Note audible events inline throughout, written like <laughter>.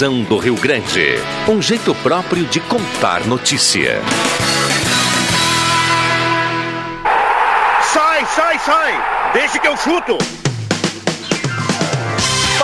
do Rio Grande. Um jeito próprio de contar notícia. Sai, sai, sai! Deixa que eu chuto!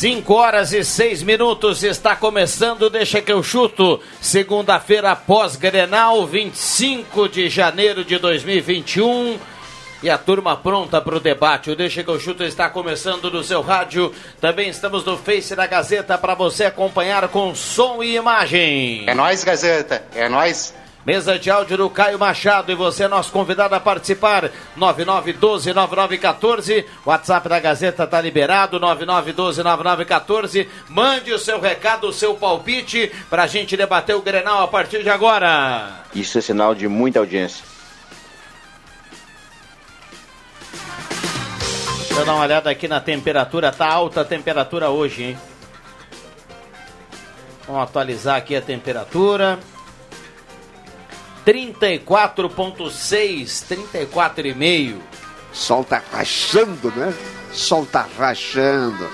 5 horas e 6 minutos está começando, deixa que eu chuto. Segunda-feira pós-Grenal, 25 de janeiro de 2021. E a turma pronta para o debate. O Deixa que eu chuto está começando no seu rádio. Também estamos no Face da Gazeta para você acompanhar com som e imagem. É nós Gazeta, é nós. Mesa de áudio do Caio Machado e você é nosso convidado a participar. 9912-9914. WhatsApp da Gazeta está liberado. 9912-9914. Mande o seu recado, o seu palpite para a gente debater o Grenal a partir de agora. Isso é sinal de muita audiência. Deixa eu dar uma olhada aqui na temperatura. Tá alta a temperatura hoje, hein? Vamos atualizar aqui a temperatura. 34.6, 34,5. Sol tá rachando, né? Sol tá rachando.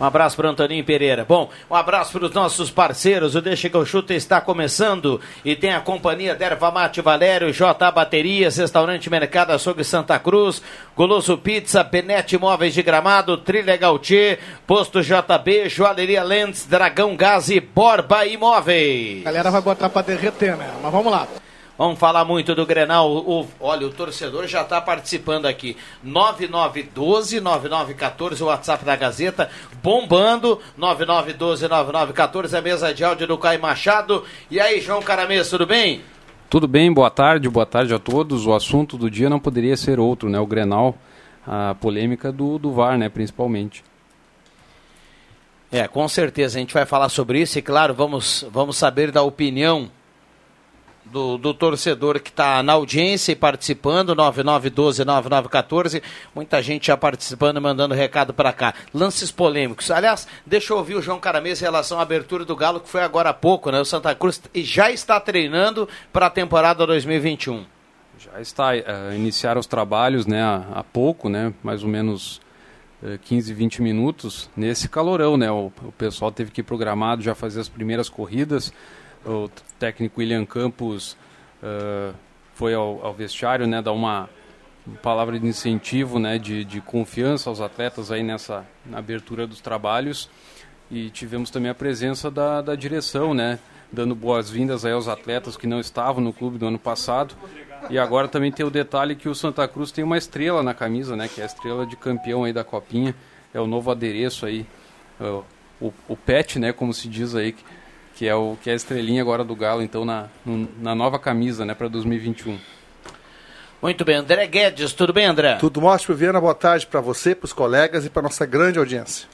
Um abraço para Antoninho Pereira. Bom, um abraço para os nossos parceiros. O Deixa que eu chuto está começando e tem a companhia Derva Mate Valério, J Baterias, Restaurante Mercado Açougue Santa Cruz, Goloso Pizza, Penete Imóveis de Gramado, Trilha Gautier, Posto JB, Joalheria Lentes, Dragão Gás e Borba Imóveis. A galera vai botar para derreter, né? Mas vamos lá. Vamos falar muito do Grenal. O, olha, o torcedor já está participando aqui. 9912-9914, o WhatsApp da Gazeta, bombando. 9912-9914, a mesa de áudio do Caio Machado. E aí, João Caramês, tudo bem? Tudo bem, boa tarde, boa tarde a todos. O assunto do dia não poderia ser outro, né? O Grenal, a polêmica do, do VAR, né, principalmente. É, com certeza a gente vai falar sobre isso e, claro, vamos, vamos saber da opinião do, do torcedor que está na audiência e participando, 9912-9914. Muita gente já participando, mandando recado para cá. Lances polêmicos. Aliás, deixa eu ouvir o João Caramês em relação à abertura do Galo, que foi agora há pouco, né? O Santa Cruz já está treinando para a temporada 2021. Já está, uh, iniciaram os trabalhos né, há, há pouco, né? Mais ou menos. 15, eh, 20 minutos nesse calorão, né? O, o pessoal teve que ir programado já fazer as primeiras corridas o técnico William Campos uh, foi ao, ao, vestiário, né, dar uma palavra de incentivo, né, de, de confiança aos atletas aí nessa abertura dos trabalhos. E tivemos também a presença da, da direção, né, dando boas-vindas aí aos atletas que não estavam no clube do ano passado. E agora também tem o detalhe que o Santa Cruz tem uma estrela na camisa, né, que é a estrela de campeão aí da Copinha, é o novo adereço aí, uh, o, o pet, né, como se diz aí, que é o que é a estrelinha agora do Galo, então na, na nova camisa, né, para 2021. Muito bem, André Guedes, tudo bem, André? Tudo ótimo, Viana, boa tarde para você, para os colegas e para nossa grande audiência.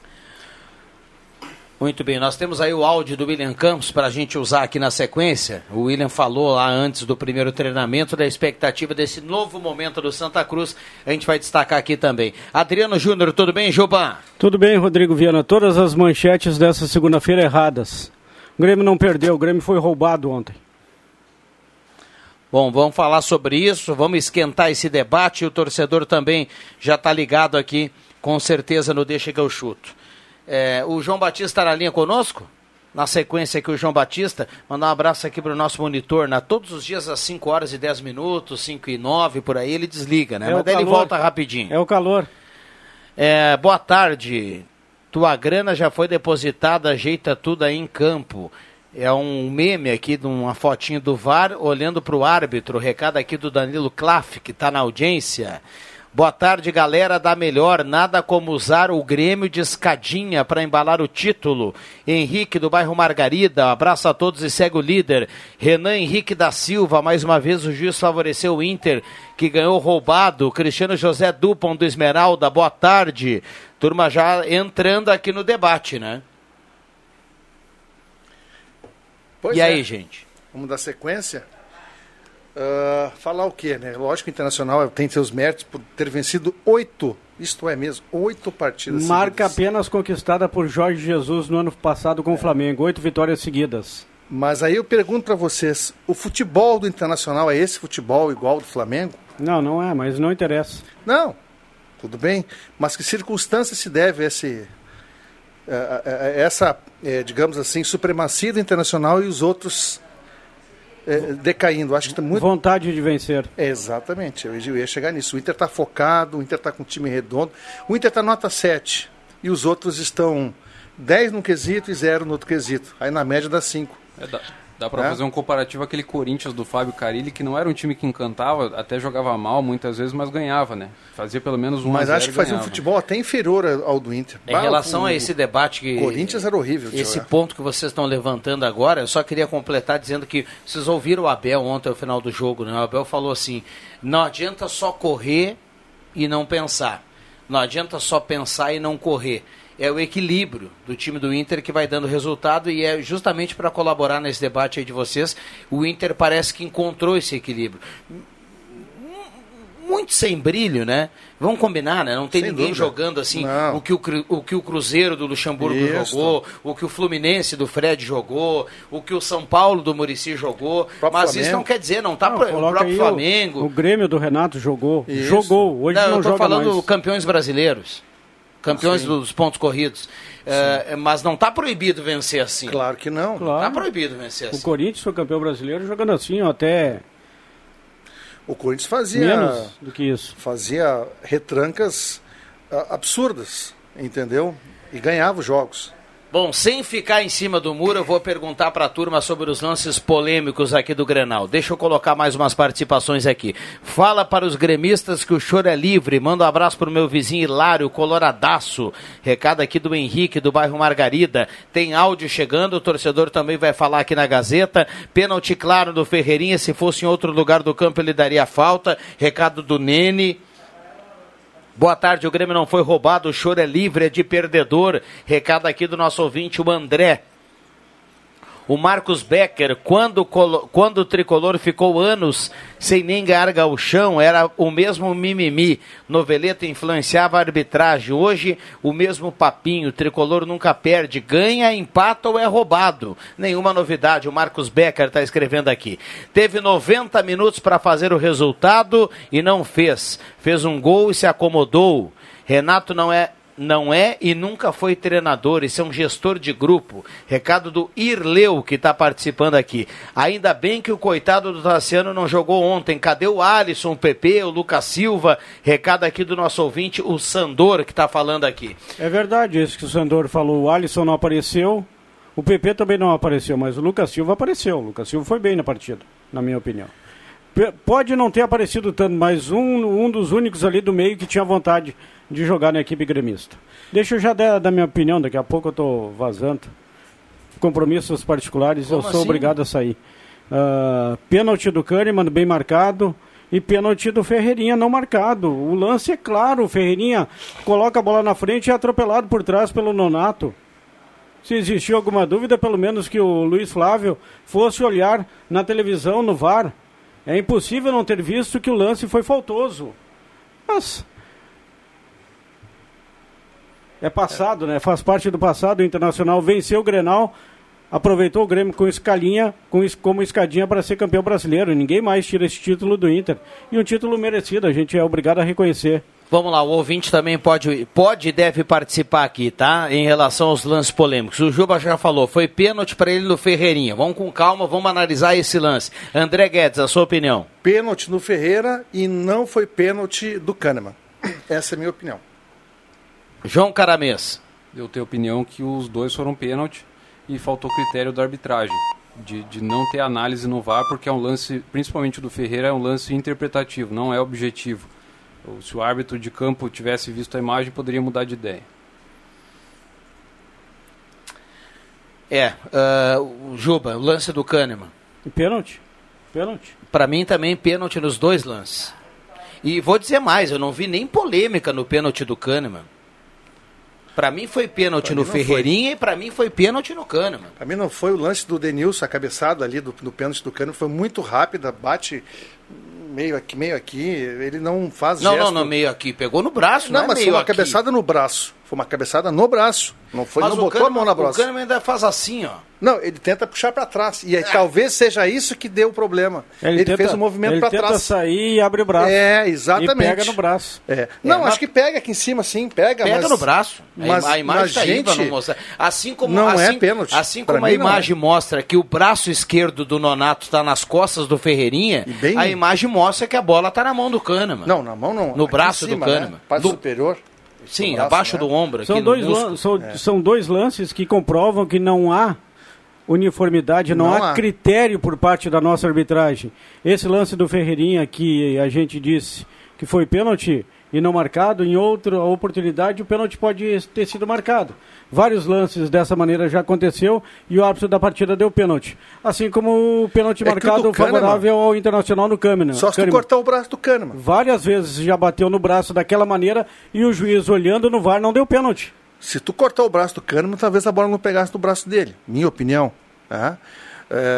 Muito bem, nós temos aí o áudio do William Campos para a gente usar aqui na sequência. O William falou lá antes do primeiro treinamento da expectativa desse novo momento do Santa Cruz. A gente vai destacar aqui também. Adriano Júnior, tudo bem, Joban? Tudo bem, Rodrigo Viana. Todas as manchetes dessa segunda-feira erradas. O Grêmio não perdeu, o Grêmio foi roubado ontem. Bom, vamos falar sobre isso, vamos esquentar esse debate. O torcedor também já está ligado aqui, com certeza, no Deixa que eu chuto. É, o João Batista está na linha conosco? Na sequência aqui, o João Batista. Mandar um abraço aqui para o nosso monitor. Né? Todos os dias às 5 horas e 10 minutos, 5 e 9, por aí, ele desliga, né? É Mas daí ele volta rapidinho. É o calor. É, boa tarde. Tua grana já foi depositada, ajeita tudo aí em campo. É um meme aqui de uma fotinho do VAR olhando para o árbitro. Recado aqui do Danilo Klaff, que está na audiência. Boa tarde, galera da melhor. Nada como usar o Grêmio de escadinha para embalar o título. Henrique do bairro Margarida, abraço a todos e segue o líder. Renan Henrique da Silva, mais uma vez o juiz favoreceu o Inter, que ganhou roubado. Cristiano José Dupont do Esmeralda, boa tarde. Turma já entrando aqui no debate, né? Pois e é. aí, gente? Vamos dar sequência? Uh, falar o quê, né? Lógico que o Internacional tem seus méritos por ter vencido oito, isto é mesmo, oito partidas Marca seguidas. apenas conquistada por Jorge Jesus no ano passado com o Flamengo. Oito vitórias seguidas. Mas aí eu pergunto para vocês, o futebol do Internacional é esse futebol igual ao do Flamengo? Não, não é, mas não interessa. Não, tudo bem. Mas que circunstância se deve a esse, essa, eh, digamos assim, supremacia do Internacional e os outros eh, decaindo? Acho que está muito... Vontade de vencer. É, exatamente, eu ia- chegar nisso. O Inter está focado, o Inter está com um time redondo. O Inter está nota 7 e os outros estão 10 num quesito e 0 no outro quesito. Aí na média dá 5. É, dá para É? fazer um comparativo aquele Corinthians do Fábio Carilli, que não era um time que encantava, até jogava mal muitas vezes, mas ganhava, né? Fazia pelo menos um Mas acho que fazia um futebol até inferior ao do Inter. Em Bah, relação o- a esse debate que. O Corinthians era horrível Esse jogar. ponto que vocês estão levantando agora, eu só queria completar dizendo que vocês ouviram o Abel ontem ao final do jogo, né? O Abel falou assim: não adianta só correr e não pensar. Não adianta só pensar e não correr. É o equilíbrio do time do Inter que vai dando resultado e é justamente para colaborar nesse debate aí de vocês. O Inter parece que encontrou esse equilíbrio muito sem brilho, né? Vamos combinar, né? Não tem Sem ninguém dúvida. jogando assim Não. o que o, o que o Cruzeiro do Luxemburgo Isso. jogou, o que o Fluminense do Fred jogou, o que o São Paulo do Murici jogou. Mas isso Flamengo. não quer dizer, não tá Não, pro, o próprio Flamengo. O, o Grêmio do Renato jogou. Isso. Jogou. Hoje não, não, eu tô joga falando mais. campeões brasileiros. Campeões Sim. dos pontos corridos. É, mas não tá proibido vencer assim. Claro que não. Claro. Tá proibido vencer O assim. Corinthians foi campeão brasileiro jogando assim, ó, até O Corinthians fazia, menos do que isso. fazia retrancas ah, absurdas, entendeu? E ganhava os jogos. Bom, sem ficar em cima do muro, eu vou perguntar para a turma sobre os lances polêmicos aqui do Grenal. Deixa eu colocar mais umas participações aqui. Fala para os gremistas que o choro é livre. Manda um abraço para o meu vizinho Hilário, coloradaço. Recado aqui do Henrique, do bairro Margarida. Tem áudio chegando, o torcedor também vai falar aqui na Gazeta. Pênalti claro do Ferreirinha, se fosse em outro lugar do campo ele daria falta. Recado do Nene. Boa tarde, o Grêmio não foi roubado, o choro é livre, é de perdedor. Recado aqui do nosso ouvinte, o André. O Marcos Becker, quando, quando o tricolor ficou anos sem nem ganhar gauchão, era o mesmo mimimi. Noveleta influenciava a arbitragem. Hoje, o mesmo papinho. O tricolor nunca perde. Ganha, empata ou é roubado. Nenhuma novidade. O Marcos Becker está escrevendo aqui. Teve 90 minutos para fazer o resultado e não fez. Fez um gol e se acomodou. Renato não é não é e nunca foi treinador, isso é um gestor de grupo. Recado do Irleu, que está participando aqui. Ainda bem que o coitado do Tassiano não jogou ontem. Cadê o Alisson, o PP, o Lucas Silva? Recado aqui do nosso ouvinte, o Sandor, que está falando aqui. É verdade isso que o Sandor falou. O Alisson não apareceu, o PP também não apareceu, mas o Lucas Silva apareceu. O Lucas Silva foi bem na partida, na minha opinião. Pode não ter aparecido tanto, mas um, um dos únicos ali do meio que tinha vontade de jogar na equipe gremista. Deixa eu já dar, dar minha opinião, daqui a pouco eu estou vazando. Compromissos particulares, eu Como sou assim? obrigado a sair. Ah, pênalti do Kahneman, bem marcado. E pênalti do Ferreirinha não marcado. O lance é claro, o Ferreirinha coloca a bola na frente e é atropelado por trás pelo Nonato. Se existia alguma dúvida, pelo menos que o Luiz Flávio fosse olhar na televisão, no VAR. É impossível não ter visto que o lance foi faltoso. Mas. É passado, né? Faz parte do passado. O Internacional venceu o Grenal, aproveitou o Grêmio com escalinha, com como escadinha para ser campeão brasileiro. Ninguém mais tira esse título do Inter. E um título merecido, a gente é obrigado a reconhecer. Vamos lá, o ouvinte também pode, pode e deve participar aqui, tá? Em relação aos lances polêmicos. O Juba já falou, foi pênalti para ele no Ferreirinha. Vamos com calma, vamos analisar esse lance. André Guedes, a sua opinião. Pênalti no Ferreira e não foi pênalti do Kahneman. Essa é a minha opinião. João Caramês. Eu tenho a opinião que os dois foram pênalti e faltou critério da arbitragem. De, de não ter análise no VAR, porque é um lance, principalmente do Ferreira, é um lance interpretativo, não é objetivo. Se o árbitro de campo tivesse visto a imagem, poderia mudar de ideia. É, uh, o Juba, o lance do Kahneman. Pênalti? Pênalti. Para mim também pênalti nos dois lances. E vou dizer mais, eu não vi nem polêmica no pênalti do Kahneman. Para mim foi pênalti Pra no não foi. Ferreirinha e para mim foi pênalti no Kahneman. Pra mim não foi o lance do Denilson, a cabeçada ali do, do pênalti do Cano, foi muito rápida, bate meio aqui, meio aqui, ele não faz Não, gesto. não, no meio aqui, pegou no braço, Não, não, é mas foi uma aqui. cabeçada no braço. Foi uma cabeçada no braço. Não foi, Mas não o botou a Kahneman, mão na o braço. Kahneman ainda faz assim, ó. Não, ele tenta puxar pra trás. E aí, talvez seja isso que deu o problema. Ele, tenta- fez um movimento ele pra tenta trás. sair e abre o braço. É, exatamente. E pega no braço. É. Não, mas- acho que pega aqui em cima, sim, pega. Pega mas- no braço. A Mas, a imagem mas, está aí pra gente, não mostrar. Assim como, não é assim, pênalti. Assim Pra como a mim, não é. imagem mostra que o braço esquerdo do Nonato está nas costas do Ferreirinha, bem- a imagem mostra que a bola está na mão do Kahneman. Não, na mão não. No braço cima, do Kahneman. Né? Parte Do- superior. Sim, braço, abaixo né? do ombro. São dois, lan- são, É. são dois lances que comprovam que não há uniformidade, não, Não há, há. critério por parte da nossa arbitragem. Esse lance do Ferreirinha que a gente disse que foi pênalti e não marcado, em outra oportunidade o pênalti pode ter sido marcado. Vários lances dessa maneira já aconteceu e o árbitro da partida deu pênalti. Assim como o pênalti É marcado do Kahneman- favorável ao Internacional no Câmara. Só se tu cortar o braço do Kahneman. Várias vezes já bateu no braço daquela maneira e o juiz olhando no VAR não deu pênalti. Se tu cortar o braço do Kahneman, talvez a bola não pegasse no braço dele. Minha opinião. tá?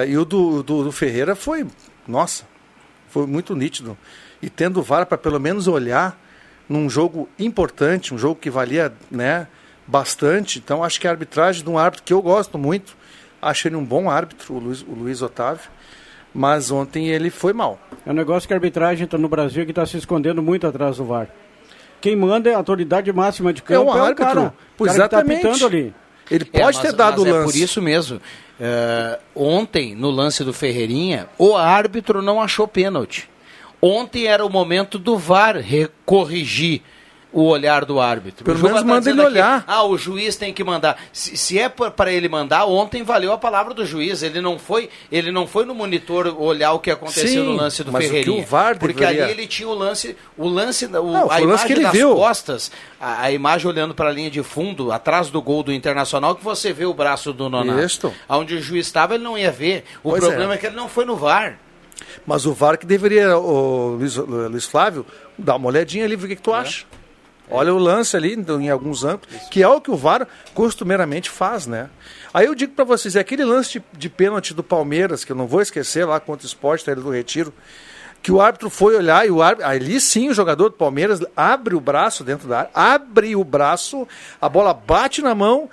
E o do, do, do Ferreira foi, nossa, foi muito nítido. E tendo o VAR para pelo menos olhar num jogo importante, um jogo que valia né, bastante. Então acho que a arbitragem de um árbitro que eu gosto muito, acho ele um bom árbitro, o Luiz, o Luiz Otávio. Mas ontem ele foi mal. É um negócio que a arbitragem tá no Brasil que está se escondendo muito atrás do VAR. Quem manda é a autoridade máxima de campo, É um é o árbitro. cara, Pois o cara que tá exatamente. apitando ali. Ele É, pode mas- ter dado o mas lance. É por isso mesmo. É, ontem, no lance do Ferreirinha, o árbitro não achou pênalti. Ontem era o momento do VAR corrigir o olhar do árbitro. Pelo O menos tá manda ele aqui, olhar. Ah, o juiz tem que mandar. Se, se é para ele mandar, ontem valeu a palavra do juiz. Ele não foi, ele não foi no monitor olhar o que aconteceu Sim, no lance do mas o que Ferreirinha. o VAR porque deveria- ali ele tinha o lance, o lance, o, Não, a o lance imagem que ele das viu. costas, a, a imagem olhando para a linha de fundo, atrás do gol do Internacional, que você vê o braço do Nonato. Isto. Onde o juiz estava, ele não ia ver. O Pois problema é. é. que ele não foi no VAR. Mas o VAR que deveria, o Luiz, Luiz Flávio, dar uma olhadinha ali, ver o que, que tu acha. Olha o lance ali, então, em alguns ângulos, que é o que o VAR costumeiramente faz, né? Aí eu digo pra vocês, é aquele lance de, de pênalti do Palmeiras, que eu não vou esquecer lá contra o Sport, tá, ele do Retiro, que o árbitro foi olhar e o árbitro, ali sim o jogador do Palmeiras abre o braço dentro da área, abre o braço, a bola bate na mão,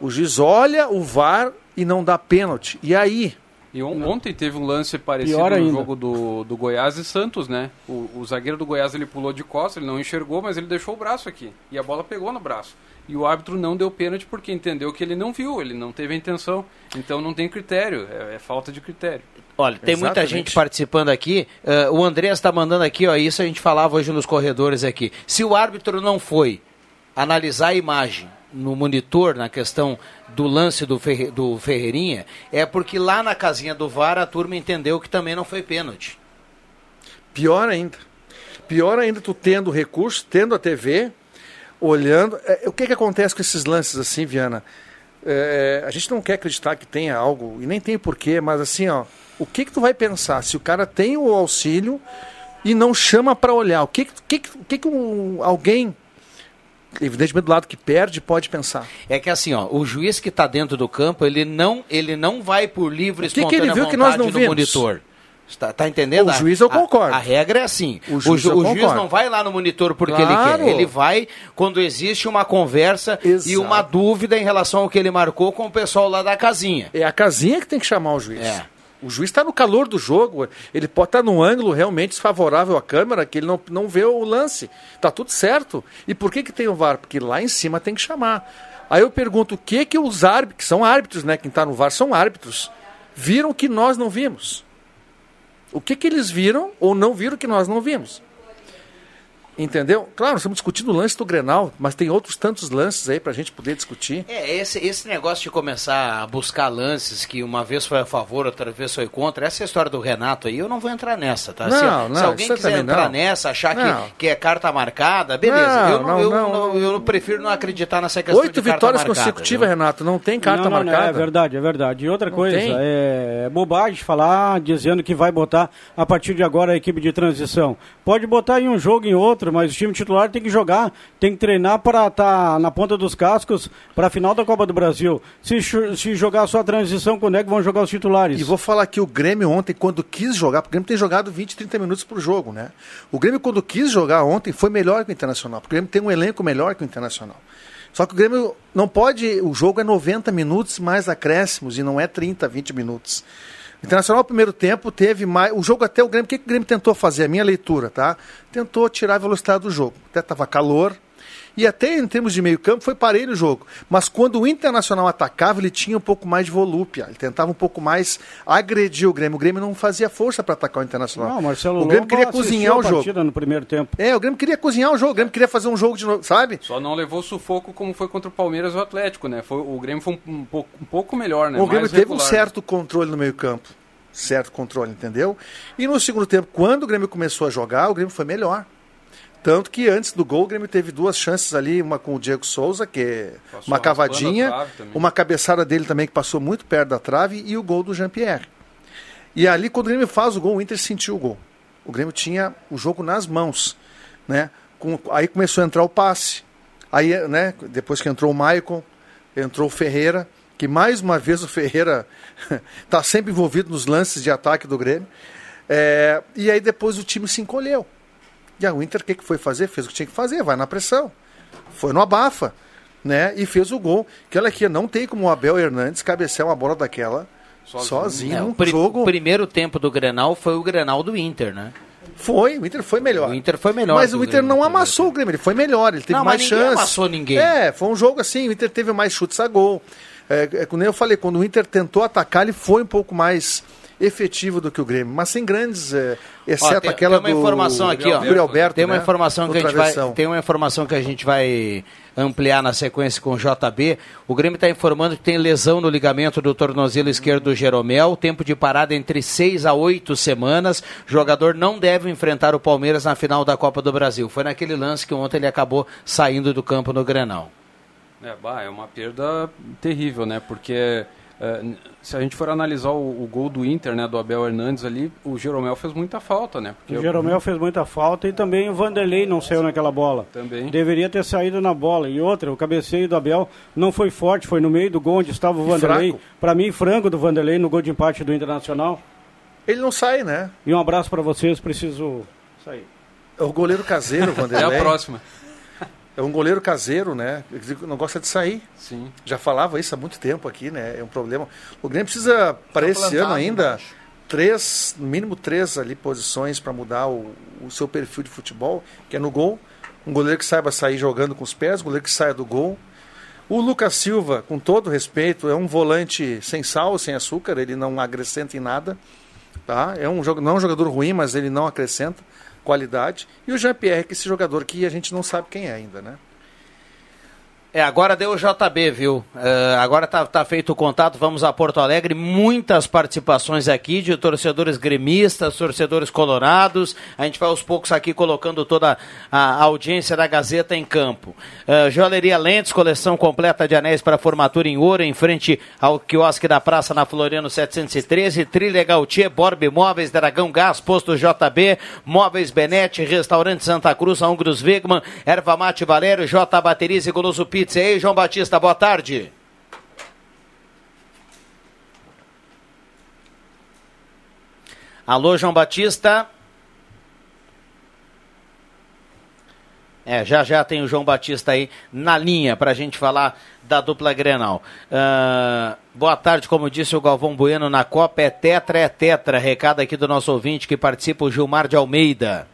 o juiz olha o VAR e não dá pênalti. E aí? E on- ontem teve um lance parecido Pior no ainda. jogo do, do Goiás e Santos, né? O, o zagueiro do Goiás ele pulou de costas, ele não enxergou, mas ele deixou o braço aqui. E a bola pegou no braço. E o árbitro não deu pênalti porque entendeu que ele não viu, ele não teve a intenção. Então não tem critério, é, é falta de critério. Olha, tem muita Exatamente. gente participando aqui. Eh, o Andrés está mandando aqui, ó, isso a gente falava hoje nos corredores aqui. Se o árbitro não foi analisar a imagem no monitor, na questão do lance do, Ferre- do Ferreirinha, é porque lá na casinha do VAR a turma entendeu que também não foi pênalti. Pior ainda. Pior ainda tu tendo recurso, tendo a TV, olhando. É, o que, que acontece com esses lances assim, Viana? É, a gente não quer acreditar que tenha algo, e nem tem porquê, mas assim, ó, o que, que tu vai pensar? Se o cara tem o auxílio e não chama para olhar, o que, que, que, que, que um, alguém, evidentemente do lado que perde, pode pensar? É que assim, ó, o juiz que está dentro do campo, ele não, ele não vai por livre O que que espontânea ele viu que nós não no vimos? monitor. Está tá entendendo? O juiz eu A- concordo. A, regra é assim. O O, juiz ju- eu o juiz não vai lá no monitor porque Claro. ele quer. Ele vai quando existe uma conversa e Exato. uma dúvida em relação ao que ele marcou com o pessoal lá da casinha. É a casinha que tem que chamar o juiz. É. O juiz está no calor do jogo, ele pode estar num ângulo realmente desfavorável à câmera, que ele não, não vê o lance. Tá tudo certo. E por que, que tem o VAR? Porque lá em cima tem que chamar. Aí eu pergunto, o que que os árbitros, que são árbitros, né? Quem está no VAR são árbitros, viram que nós não vimos? O que que eles viram ou não viram que nós não vimos? Entendeu? Claro, estamos discutindo o lance do Grenal, mas tem outros tantos lances aí pra gente poder discutir. É, esse, esse negócio de começar a buscar lances que uma vez foi a favor, outra vez foi contra, essa é a história do Renato aí, eu não vou entrar nessa, tá? Não, se, não, se alguém isso quiser também entrar não. nessa, achar Não. que, que é carta marcada, beleza. Não, eu, não, não, eu, não, não- eu prefiro não acreditar nessa questão Oito de carta vitórias marcada, consecutivas, viu? Renato, não tem carta não, não, não, marcada. é verdade, é verdade. E outra Não coisa, tem. é bobagem falar dizendo que vai botar a partir de agora a equipe de transição. Pode botar em um jogo em outro, mas o time titular tem que jogar, tem que treinar para estar na ponta dos cascos para a final da Copa do Brasil. Se, se jogar só a transição, quando é que vão jogar os titulares? E vou falar que o Grêmio ontem, quando quis jogar, porque o Grêmio tem jogado 20, 30 minutos por jogo, né? O Grêmio, quando quis jogar ontem, foi melhor que o Internacional, porque o Grêmio tem um elenco melhor que o Internacional. Só que o Grêmio não pode. O jogo é 90 minutos mais acréscimos e não é 30, 20 minutos. Internacional, primeiro tempo, teve mais. O jogo até o Grêmio. O que, que o Grêmio tentou fazer? A minha leitura, tá? Tentou tirar a velocidade do jogo. Até estava calor. E até em termos de meio-campo foi parelho o jogo. Mas quando o Internacional atacava, ele tinha um pouco mais de volúpia. Ele tentava um pouco mais agredir o Grêmio. O Grêmio não fazia força para atacar o Internacional. Não, Marcelo o Grêmio queria cozinhar o jogo. no primeiro tempo. É, o Grêmio queria cozinhar o jogo. O Grêmio queria fazer um jogo de novo, sabe? Só não levou sufoco como foi contra o Palmeiras e o Atlético, né? Foi, o Grêmio foi um, um pouco, um pouco melhor, né? o Grêmio Mais teve um regular. certo controle no meio-campo. Certo controle, entendeu? E no segundo tempo, quando o Grêmio começou a jogar, o Grêmio foi melhor. Tanto que antes do gol, o Grêmio teve duas chances ali, uma com o Diego Souza, que é uma cavadinha, uma cabeçada dele também que passou muito perto da trave e o gol do Jean-Pierre. E ali, quando o Grêmio faz o gol, o Inter sentiu o gol. O Grêmio tinha o jogo nas mãos, né? Com- aí começou a entrar o passe. Aí, né, depois que entrou o Maicon, entrou o Ferreira, que mais uma vez o Ferreira está <laughs> sempre envolvido nos lances de ataque do Grêmio. É, e aí depois o time se encolheu. E o Inter o que, que foi fazer? Fez o que tinha que fazer, vai na pressão. Foi no abafa, né? E fez o gol. Que olha aqui, não tem como o Abel Hernandes cabecear uma bola daquela sozinho, É, num o pri- jogo. primeiro tempo do Grenal foi o Grenal do Inter, né? Foi, o Inter foi melhor. O Inter foi melhor. Mas o Inter Grêmio não amassou o Grêmio, ele foi melhor, ele teve Não, mais mas ninguém chance. amassou ninguém. É, foi um jogo assim, o Inter teve mais chutes a gol. É, é, como eu falei, quando o Inter tentou atacar, ele foi um pouco mais efetivo do que o Grêmio, mas sem grandes, é, exceto Ó, tem, aquela tem uma do informação aqui, ó. Yuri Alberto, tem uma né, informação do que a gente vai, tem uma informação que a gente vai ampliar na sequência com o JB. O Grêmio está informando que tem lesão no ligamento do tornozelo esquerdo do Jeromel, tempo de parada entre seis a oito semanas. O jogador não deve enfrentar o Palmeiras na final da Copa do Brasil. Foi naquele lance que ontem ele acabou saindo do campo no Grenal. É, bah, é uma perda terrível, né? Porque é, se a gente for analisar o, o gol do Inter, né, do Abel Hernandes ali, o Jeromel fez muita falta, né? Porque O Jeromel fez muita falta e também o Vanderlei não saiu naquela bola. Também. Deveria ter saído na bola. E outra, o cabeceio do Abel não foi forte, foi no meio do gol onde estava o Vanderlei. Para mim, frango do Vanderlei no gol de empate do Internacional. Ele não sai, né? E um abraço para vocês, preciso sair. É o goleiro caseiro, <laughs> Vanderlei. a próxima. É um goleiro caseiro, né? Não gosta de sair. Sim. Já falava isso há muito tempo aqui, né? É um problema. O Grêmio precisa, para esse ano ainda, embaixo. três, no mínimo três ali posições para mudar o, o seu perfil de futebol, que é no gol. Um goleiro que saiba sair jogando com os pés, um goleiro que saia do gol. O Lucas Silva, com todo respeito, é um volante sem sal, sem açúcar, ele não acrescenta em nada. Tá? É um, jogo- não é um jogador ruim, mas ele não acrescenta qualidade. E o Jean-Pierre, que é esse jogador que a gente não sabe quem é ainda, né? É, agora deu o JB, viu? É, agora tá, tá feito o contato, vamos a Porto Alegre. Muitas participações aqui de torcedores gremistas, torcedores colorados. A gente vai aos poucos aqui colocando toda a audiência da Gazeta em campo. É, Joalheria Lentes, coleção completa de anéis para formatura em ouro, em frente ao quiosque da praça na Floriano 713. Trilha Gautier, Borb Móveis, Dragão Gás, Posto JB, Móveis Benete, Restaurante Santa Cruz, Ungros Wegman, Erva Mate Valério, J Baterias e Goloso Pizza. E aí, João Batista, boa tarde. Alô, João Batista. É, já já tem o João Batista aí na linha para a gente falar da dupla Grenal. Ah, boa tarde, como disse o Galvão Bueno, na Copa é tetra, é tetra. Recado aqui do nosso ouvinte que participa, o Gilmar de Almeida.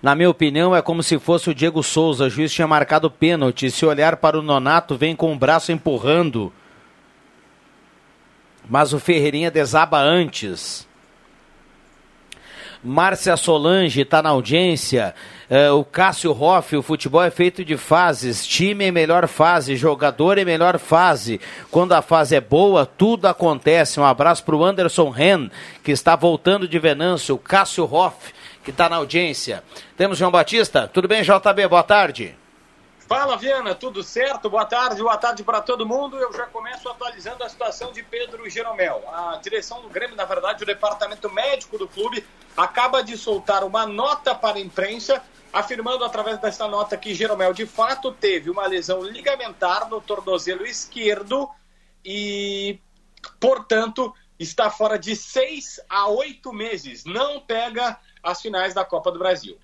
Na minha opinião, é como se fosse o Diego Souza. O juiz tinha marcado pênalti. Se olhar para o Nonato, vem com o braço empurrando. Mas o Ferreirinha desaba antes. Márcia Solange está na audiência. Uh, o Cássio Hoff, o futebol é feito de fases. Time em melhor fase, jogador em melhor fase. Quando a fase é boa, tudo acontece. Um abraço para o Anderson Ren, que está voltando de Venâncio. O Cássio Hoff, que está na audiência. Temos João Batista. Tudo bem, JB? Boa tarde. Fala, Viana, tudo certo? Boa tarde, boa tarde para todo mundo. Eu já começo atualizando a situação de Pedro Jeromel. A direção do Grêmio, na verdade, o departamento médico do clube, acaba de soltar uma nota para a imprensa, afirmando através dessa nota que Jeromel de fato teve uma lesão ligamentar no tornozelo esquerdo e, portanto, está fora de seis a oito meses. Não pega as finais da Copa do Brasil.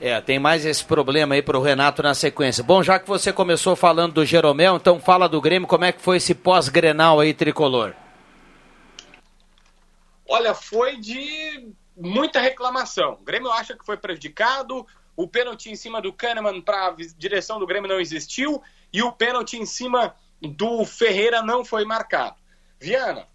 É, tem mais esse problema aí para o Renato na sequência. Bom, já que você começou falando do Jeromel, então fala do Grêmio, como é que foi esse pós-grenal aí, tricolor? Olha, foi de muita reclamação. O Grêmio acha que foi prejudicado, o pênalti em cima do Kahneman para a direção do Grêmio não existiu e o pênalti em cima do Ferreira não foi marcado. Viana,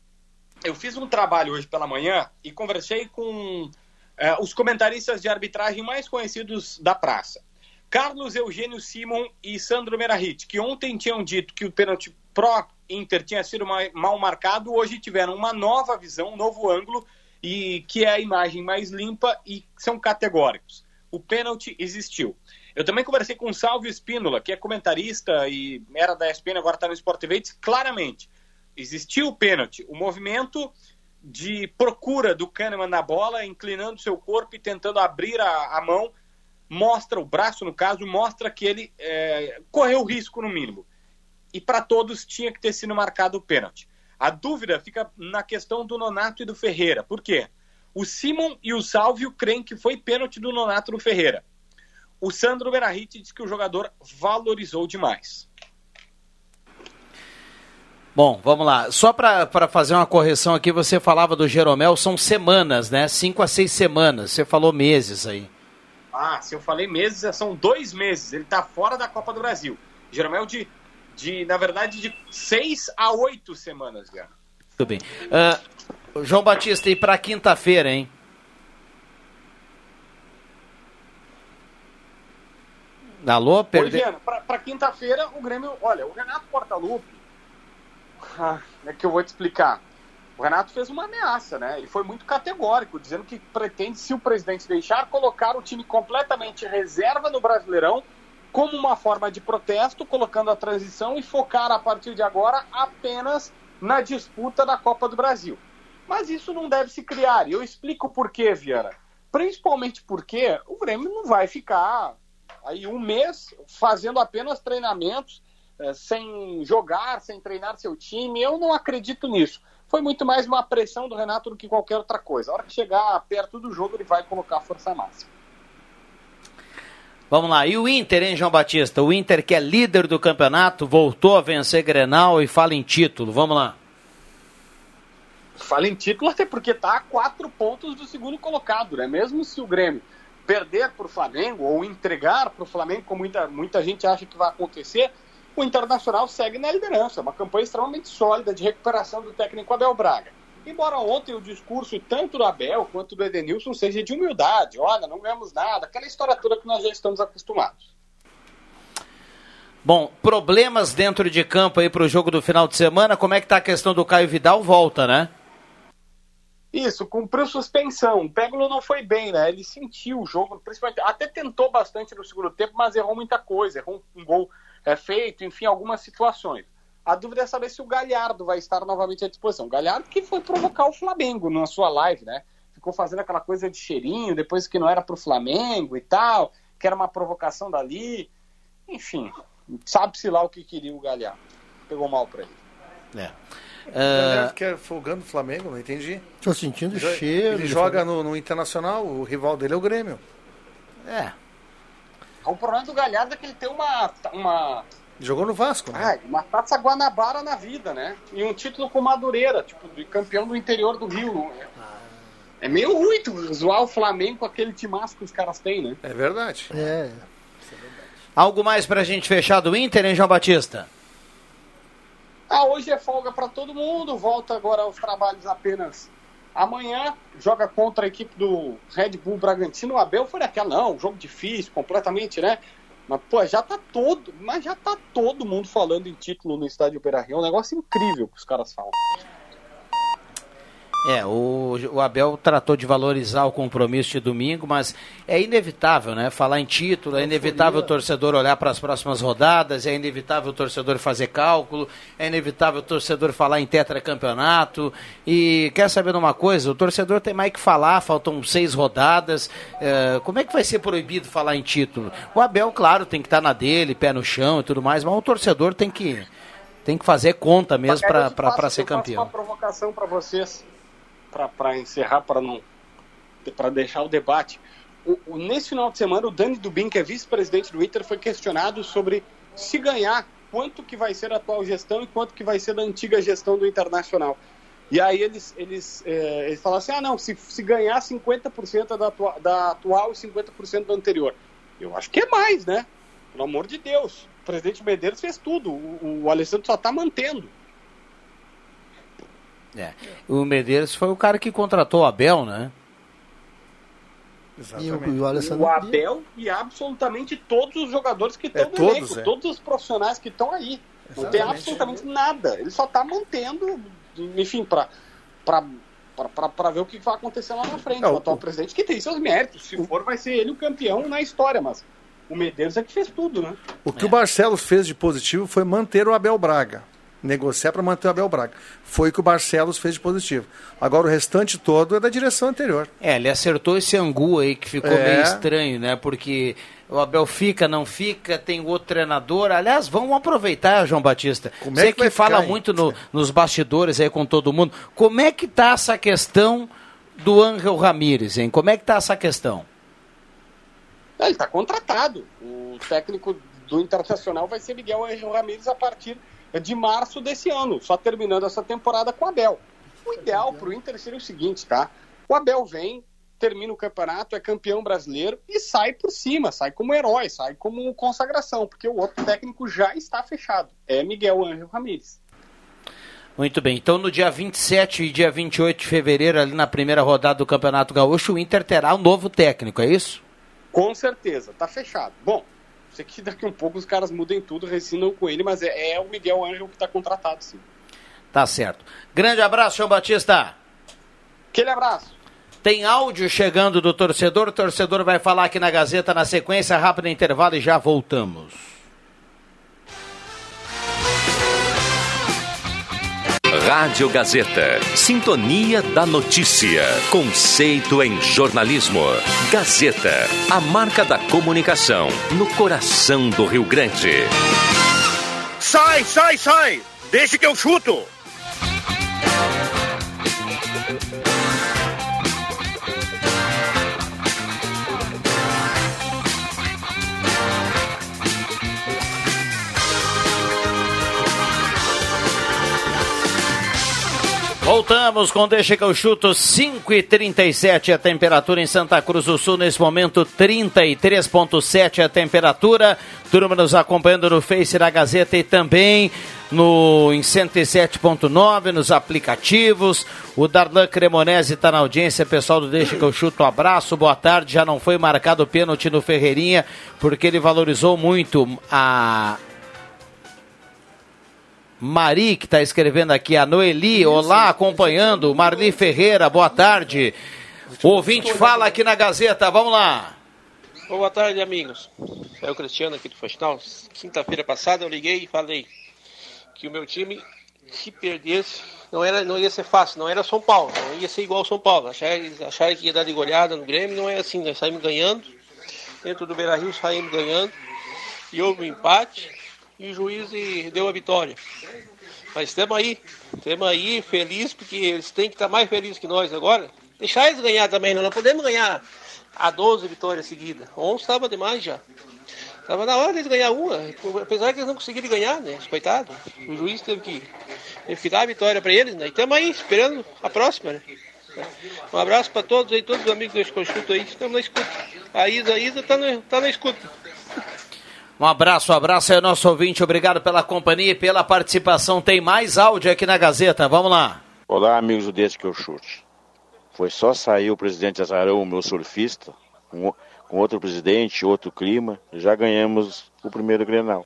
eu fiz um trabalho hoje pela manhã e conversei com é, os comentaristas de arbitragem mais conhecidos da praça. Carlos Eugênio Simon e Sandro Merahit, que ontem tinham dito que o pênalti pró-Inter tinha sido mal marcado, hoje tiveram uma nova visão, um novo ângulo, e que é a imagem mais limpa e são categóricos. O pênalti existiu. Eu também conversei com o Salvio Espínola, que é comentarista e era da ESPN, agora está no Sport TV, disse claramente, existiu o pênalti. O movimento de procura do Kahneman na bola, inclinando seu corpo e tentando abrir a, a mão, mostra, o braço no caso, mostra que ele é, correu risco no mínimo. E para todos tinha que ter sido marcado o pênalti. A dúvida fica na questão do Nonato e do Ferreira. Por quê? O Simon e o Salvio creem que foi pênalti do Nonato no Ferreira. O Sandro Berahit diz que o jogador valorizou demais. Bom, vamos lá. Só para fazer uma correção aqui, você falava do Jeromel, são semanas, né? Cinco a seis semanas. Você falou meses aí. Ah, se eu falei meses, são dois meses. Ele está fora da Copa do Brasil. Jeromel de, de, na verdade, de seis a oito semanas, já. Tudo bem. Uh, João Batista, e para quinta-feira, hein? Alô, perdeu. Para quinta-feira, o Grêmio. Olha, o Renato Portaluppi é que eu vou te explicar. O Renato fez uma ameaça, né? Ele foi muito categórico, dizendo que pretende, se o presidente deixar, colocar o time completamente reserva no Brasileirão como uma forma de protesto, colocando a transição e focar a partir de agora apenas na disputa da Copa do Brasil. Mas isso não deve se criar. E eu explico por quê, Viana. Principalmente porque o Grêmio não vai ficar aí um mês fazendo apenas treinamentos sem jogar, sem treinar seu time. Eu não acredito nisso. Foi muito mais uma pressão do Renato do que qualquer outra coisa. A hora que chegar perto do jogo, ele vai colocar a força máxima. Vamos lá, e o Inter, hein, João Batista? O Inter, que é líder do campeonato, voltou a vencer Grenal e fala em título. Vamos lá. Fala em título, até porque está a quatro pontos do segundo colocado, né? Mesmo se o Grêmio perder para o Flamengo ou entregar para o Flamengo, como muita, muita gente acha que vai acontecer, o Internacional segue na liderança, uma campanha extremamente sólida de recuperação do técnico Abel Braga. Embora ontem o discurso tanto do Abel quanto do Edenilson seja de humildade, olha, não ganhamos nada, aquela história toda que nós já estamos acostumados. Bom, problemas dentro de campo aí para o jogo do final de semana, como é que está a questão do Caio Vidal? Volta, né? Isso, cumpriu suspensão. O Peglo não foi bem, né? Ele sentiu o jogo, principalmente, até tentou bastante no segundo tempo, mas errou muita coisa, errou um gol é feito, enfim, algumas situações. A dúvida é saber se o Galhardo vai estar novamente à disposição. O Galhardo que foi provocar o Flamengo na sua live, né? Ficou fazendo aquela coisa de cheirinho, depois que não era pro Flamengo e tal, que era uma provocação dali. Enfim, sabe-se lá o que queria o Galhardo. Pegou mal pra ele. É. Uh... que é folgando o Flamengo, não entendi. Tô sentindo ele, cheiro. Ele joga no, no, Internacional, o rival dele é o Grêmio. É. O problema do Galhardo é que ele tem uma. uma Jogou no Vasco, né? Ah, uma taça Guanabara na vida, né? E um título com Madureira, tipo, de campeão do interior do Rio. É meio ruim tu zoar o Flamengo com aquele timaço que os caras têm, né? É verdade. É. Algo mais pra gente fechar do Inter, hein, João Batista? Ah, hoje é folga para todo mundo, volta agora aos trabalhos apenas Amanhã joga contra a equipe do Red Bull Bragantino. O Abel foi daquela, não, jogo difícil, completamente, né? Mas, pô, já tá todo, mas já tá todo mundo falando em título no estádio Beira Rio. É um negócio incrível que os caras falam. É, o, o, Abel tratou de valorizar o compromisso de domingo, mas é inevitável, né? Falar em título, é inevitável o torcedor olhar para as próximas rodadas, é inevitável o torcedor fazer cálculo, é inevitável o torcedor falar em tetracampeonato. E quer saber de uma coisa? O torcedor tem mais que falar, faltam seis rodadas. É, como é que vai ser proibido falar em título? O Abel, claro, tem que estar tá na dele, pé no chão e tudo mais, mas o torcedor tem que, tem que fazer conta mesmo para ser campeão. uma provocação para vocês para encerrar, para não para deixar o debate. O, o, nesse final de semana, o Dani Dubin, que é vice-presidente do Inter, foi questionado sobre se ganhar, quanto que vai ser a atual gestão e quanto que vai ser da antiga gestão do Internacional. E aí eles, eles, é, eles falaram assim, ah não, se, se ganhar 50% da, atua, da atual e 50% da anterior. Eu acho que é mais, né? Pelo amor de Deus. O presidente Medeiros fez tudo, o, o Alessandro só está mantendo. É. O Medeiros foi o cara que contratou o Abel, né? Exatamente. E o, o, o Abel e absolutamente todos os jogadores que estão é, no todos, elenco, é. todos os profissionais que estão aí. Exatamente. Não tem absolutamente nada. Ele só está mantendo, enfim, para para ver o que vai acontecer lá na frente. Não, o atual presidente que tem seus méritos. Se for, vai ser ele o campeão na história, mas o Medeiros é que fez tudo, né? O que é. o Barcelos fez de positivo foi manter o Abel Braga negociar para manter o Abel Braga. Foi o que o Barcelos fez de positivo. Agora o restante todo é da direção anterior. É, ele acertou esse angu aí que ficou é. meio estranho, né? Porque o Abel fica, não fica, tem outro treinador. Aliás, vamos aproveitar, João Batista. Como Você é que, que fala ficar, muito no, nos bastidores aí com todo mundo. Como é que tá essa questão do Ángel Ramírez, hein? Como é que tá essa questão? Ele está contratado. O técnico do Internacional vai ser Miguel Ángel Ramírez a partir de março desse ano, só terminando essa temporada com o Abel. O ideal para o Inter seria o seguinte, tá? O Abel vem, termina o campeonato, é campeão brasileiro e sai por cima, sai como herói, sai como consagração, porque o outro técnico já está fechado. É Miguel Ângelo Ramírez. Muito bem, então no dia 27 e dia 28 de fevereiro, ali na primeira rodada do Campeonato Gaúcho, o Inter terá um novo técnico, é isso? Com certeza, tá fechado. Bom, sei que daqui um pouco os caras mudem tudo, ressinam com ele, mas é, é o Miguel Ângelo que está contratado, sim. Tá certo. Grande abraço, João Batista. Aquele abraço. Tem áudio chegando do torcedor. O torcedor vai falar aqui na Gazeta na sequência. Rápido intervalo e já voltamos. Rádio Gazeta. Sintonia da Notícia. Conceito em jornalismo. Gazeta. A marca da comunicação no coração do Rio Grande. Sai, sai, sai! Deixa que eu chuto! Voltamos com Deixa que eu chuto 5 e 37 a temperatura em Santa Cruz do Sul, nesse momento 33.7 a temperatura. Turma nos acompanhando no Face da Gazeta e também no em 107.9, nos aplicativos. O Darlan Cremonese está na audiência, pessoal do Deixa que eu chuto. Um abraço, boa tarde. Já não foi marcado o pênalti no Ferreirinha, porque ele valorizou muito a Mari, que está escrevendo aqui, a Noeli, olá, acompanhando, Marli Ferreira, boa tarde. O ouvinte fala aqui na Gazeta, vamos lá. Boa tarde, amigos. É o Cristiano aqui do Faxinal. Quinta-feira passada eu liguei e falei que o meu time, se perdesse, não, era, não ia ser fácil, não era São Paulo, não ia ser igual ao São Paulo. Acharam, acharam que ia dar de goleada no Grêmio, não é assim, nós saímos ganhando. Dentro do Beira Rio saímos ganhando. E houve um empate e o juiz deu a vitória. Mas estamos aí, estamos aí felizes, porque eles têm que estar mais felizes que nós agora. Deixar eles ganhar também, nós não podemos ganhar a 12 vitórias seguidas. 11 estava demais já. Estava na hora deles ganhar uma, apesar que eles não conseguiram ganhar, né? Coitado. O juiz teve que, teve que dar a vitória para eles, né? E estamos aí, esperando a próxima, né? Um abraço para todos aí, todos os amigos do Escochuto aí, estamos na escuta. A Isa, a Isa está tá na escuta. Um abraço, um abraço aí ao nosso ouvinte. Obrigado pela companhia e pela participação. Tem mais áudio aqui na Gazeta. Vamos lá. Olá, amigos do Desde que eu chute. Foi só sair o presidente Azarão, o meu surfista, com, com outro presidente, outro clima, já ganhamos o primeiro Grenal.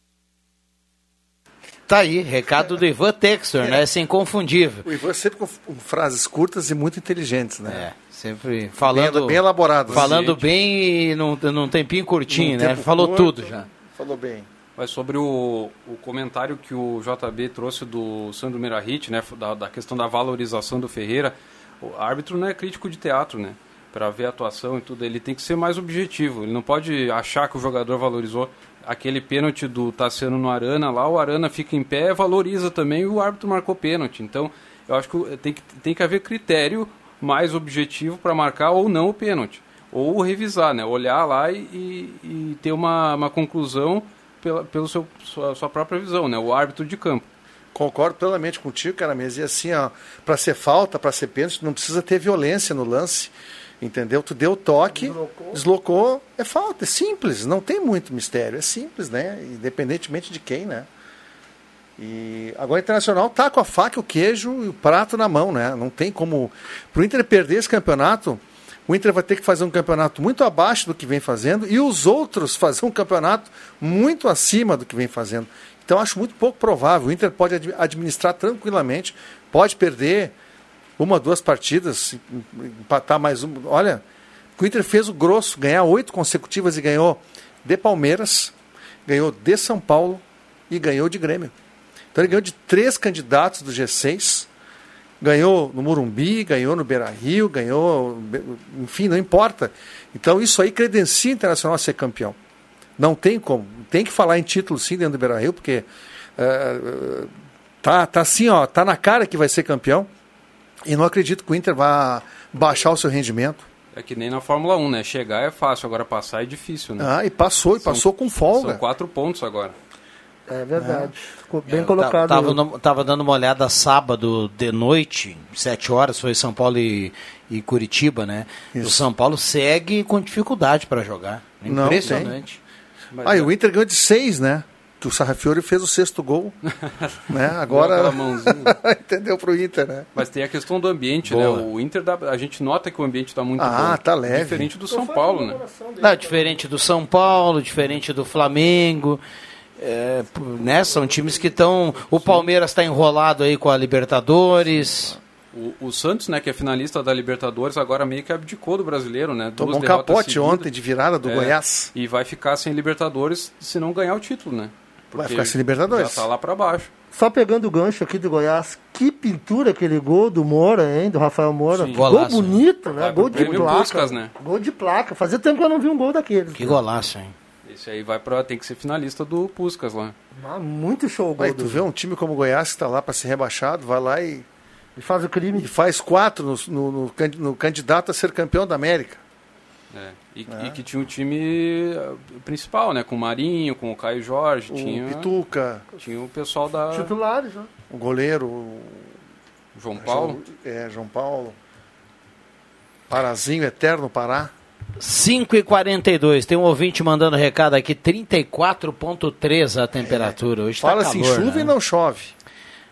Tá aí, recado do Ivan Textor, é. né? Sem confundível. O Ivan sempre com frases curtas e muito inteligentes, né? É, sempre falando bem, bem elaborado. Falando gente. bem e num, num tempinho curtinho, num né? Falou curto, tudo já. Falou bem. Mas sobre o, o comentário que o JB trouxe do Sandro Merahit, né? Da, da questão da valorização do Ferreira, o árbitro não é crítico de teatro, né? Para ver a atuação e tudo, ele tem que ser mais objetivo. Ele não pode achar que o jogador valorizou aquele pênalti do Tassiano no Arana lá, o Arana fica em pé, valoriza também e o árbitro marcou pênalti. Então, eu acho que tem que, tem que haver critério mais objetivo para marcar ou não o pênalti. Ou revisar, né? Olhar lá e, e, e ter uma, uma conclusão pela, pela seu, sua, sua própria visão, né? O árbitro de campo. Concordo plenamente contigo, cara, mas e assim, ó, para ser falta, para ser pênalti, não precisa ter violência no lance. Entendeu? Tu deu o toque, deslocou. deslocou, é falta, é simples, não tem muito mistério, é simples, né? Independentemente de quem, né? E agora o Internacional tá com a faca, o queijo e o prato na mão, né? Não tem como. Para o Inter perder esse campeonato, o Inter vai ter que fazer um campeonato muito abaixo do que vem fazendo e os outros <laughs> fazer um campeonato muito acima do que vem fazendo. Então acho muito pouco provável. O Inter pode administrar tranquilamente, pode perder uma, duas partidas, empatar mais uma. Olha, o Inter fez o grosso, ganhar oito consecutivas e ganhou de Palmeiras, ganhou de São Paulo e ganhou de Grêmio. Então ele ganhou de três candidatos do G6, ganhou no Morumbi, ganhou no Beira Rio, ganhou. Enfim, não importa. Então isso aí credencia o Internacional a ser campeão. Não tem como. Tem que falar em título sim dentro do Beira Rio, porque uh, tá, tá assim, ó, tá na cara que vai ser campeão. E não acredito que o Inter vá baixar o seu rendimento. É que nem na Fórmula 1, né? Chegar é fácil, agora passar é difícil, né? Ah, e passou, e são, passou com folga. São quatro pontos agora. É verdade. É. Ficou bem é, colocado. Tava, tava, dando uma olhada sábado de noite, sete horas, foi São Paulo e, e Curitiba, né? Isso. O São Paulo segue com dificuldade para jogar. Impressionante. Não, ah, e o Inter ganhou de seis, né? que o Sarrafiori fez o sexto gol, <laughs> né? Agora <laughs> entendeu para o Inter, né? Mas tem a questão do ambiente, né? Boa. né? O Inter dá, a gente nota que o ambiente está muito ah, bom. tá leve. Diferente do São Paulo, né? Não, diferente do São Paulo, diferente do Flamengo. É, né? São times que estão. O Palmeiras está enrolado aí com a Libertadores. O, o, Santos, né, que é finalista da Libertadores, agora meio que abdicou do brasileiro, né? Tomou um capote seguidas, ontem de virada do é, Goiás. E vai ficar sem Libertadores se não ganhar o título, né? Vai ficar sem Libertadores. Já tá lá para baixo. Só pegando o gancho aqui do Goiás, que pintura aquele gol do Moura, hein? Do Rafael Moura. Sim. Gol golaço, bonito, né? Gol de placa. Buscas, né? Gol de placa. Fazia tempo que eu não vi um gol daquele. Que golaço, hein? Esse aí vai para tem que ser finalista do Puscas lá. Ah, muito show o gol. Aí, tu vê um time como o Goiás que está lá para ser rebaixado, vai lá e e faz o crime. E faz quatro no, no, no, no candidato a ser campeão da América. É. E, é. e, que tinha um time eh, principal, né? Com o Marinho, com o Caio Jorge, o tinha. Pituca. Tinha o pessoal da. Titulares, né? O goleiro. O... João Paulo. É, João Paulo. Parazinho Eterno Pará. 5 e 42 tem um ouvinte mandando recado aqui, 34.3 a temperatura. Hoje Fala tá assim, chuva né? e não chove.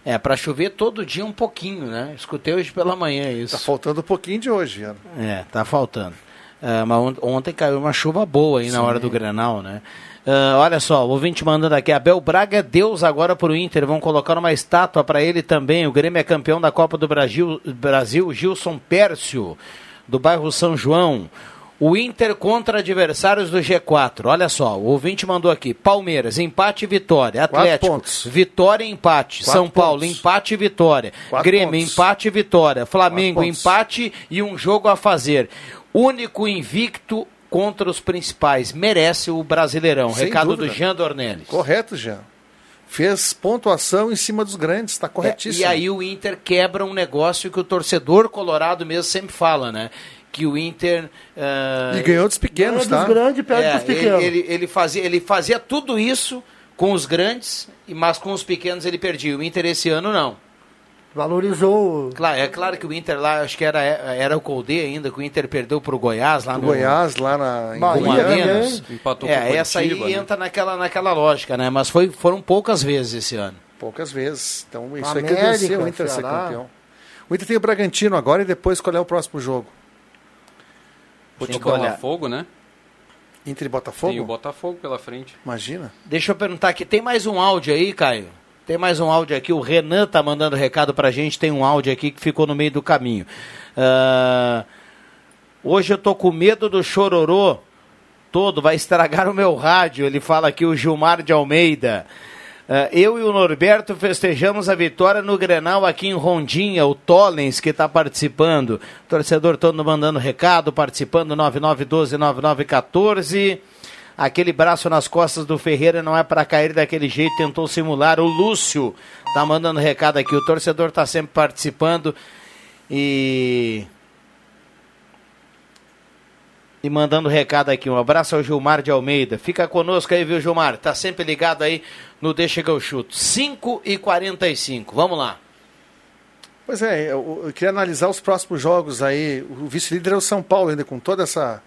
É, para chover todo dia um pouquinho, né? Escutei hoje pela manhã isso. Tá faltando um pouquinho de hoje, Ana. É, tá faltando. Uh, mas ontem caiu uma chuva boa aí Sim. na hora do Grenal, né? Uh, olha só, o ouvinte mandando aqui, Abel Braga é Deus agora para o Inter, vão colocar uma estátua para ele também, o Grêmio é campeão da Copa do Brasil, Brasil Gilson Pércio, do bairro São João, o Inter contra adversários do G4. Olha só, o ouvinte mandou aqui: Palmeiras, empate e vitória. Atlético, vitória e empate. Quatro São Paulo, pontos. empate e vitória. Quatro Grêmio, pontos. empate e vitória. Flamengo, empate e um jogo a fazer. Único invicto contra os principais. Merece o Brasileirão. Sem Recado dúvida. do Jean Dornelles. Correto, Jean. Fez pontuação em cima dos grandes, está corretíssimo. É, e aí o Inter quebra um negócio que o torcedor colorado mesmo sempre fala, né? Que o Inter. Uh, e ganhou dos pequenos, tá? Dos grandes perde é, dos pequenos. Ele, ele, ele, fazia, ele fazia tudo isso com os grandes, mas com os pequenos ele perdia. O Inter esse ano não. Valorizou. Claro, é claro que o Inter lá, acho que era, era o Colde ainda, que o Inter perdeu para o Goiás lá o no. Goiás lá na, em Bahia, Empatou é, essa aí né? entra naquela, naquela lógica, né? Mas foi, foram poucas vezes esse ano. Poucas vezes. Então isso América, é credencia o Inter ser campeão. O Inter tem o Bragantino agora e depois qual é o próximo jogo? Tem o Botafogo, né? Inter e Botafogo? Tem o Botafogo pela frente. Imagina. Deixa eu perguntar aqui, tem mais um áudio aí, Caio? Tem mais um áudio aqui, o Renan tá mandando recado pra gente, tem um áudio aqui que ficou no meio do caminho. Uh, hoje eu tô com medo do chororô todo, vai estragar o meu rádio, ele fala aqui o Gilmar de Almeida. Uh, eu e o Norberto festejamos a vitória no Grenal aqui em Rondinha, o Tollens que está participando. Torcedor todo mandando recado, participando 9912-9914. Aquele braço nas costas do Ferreira não é para cair daquele jeito, tentou simular. O Lúcio tá mandando recado aqui. O torcedor está sempre participando e e mandando recado aqui. Um abraço ao Gilmar de Almeida. Fica conosco aí, viu, Gilmar? Tá sempre ligado aí no Deixa que eu chuto. 5 e 45 Vamos lá. Pois é, eu, eu queria analisar os próximos jogos aí. O vice-líder é o São Paulo, ainda com toda essa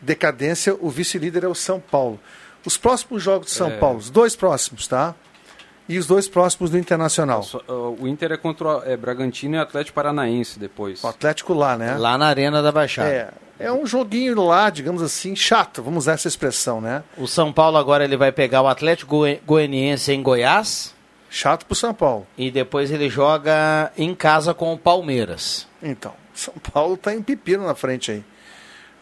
decadência, o vice-líder é o São Paulo. Os próximos jogos de São é... Paulo, os dois próximos, tá? E os dois próximos do Internacional. O Inter é contra o é, Bragantino e Atlético Paranaense depois. O Atlético lá, né? Lá na Arena da Baixada. É, é um joguinho lá, digamos assim, chato, vamos usar essa expressão, né? O São Paulo agora ele vai pegar o Atlético Goianiense em Goiás. Chato pro São Paulo. E depois ele joga em casa com o Palmeiras. Então, São Paulo tá em pepino na frente aí.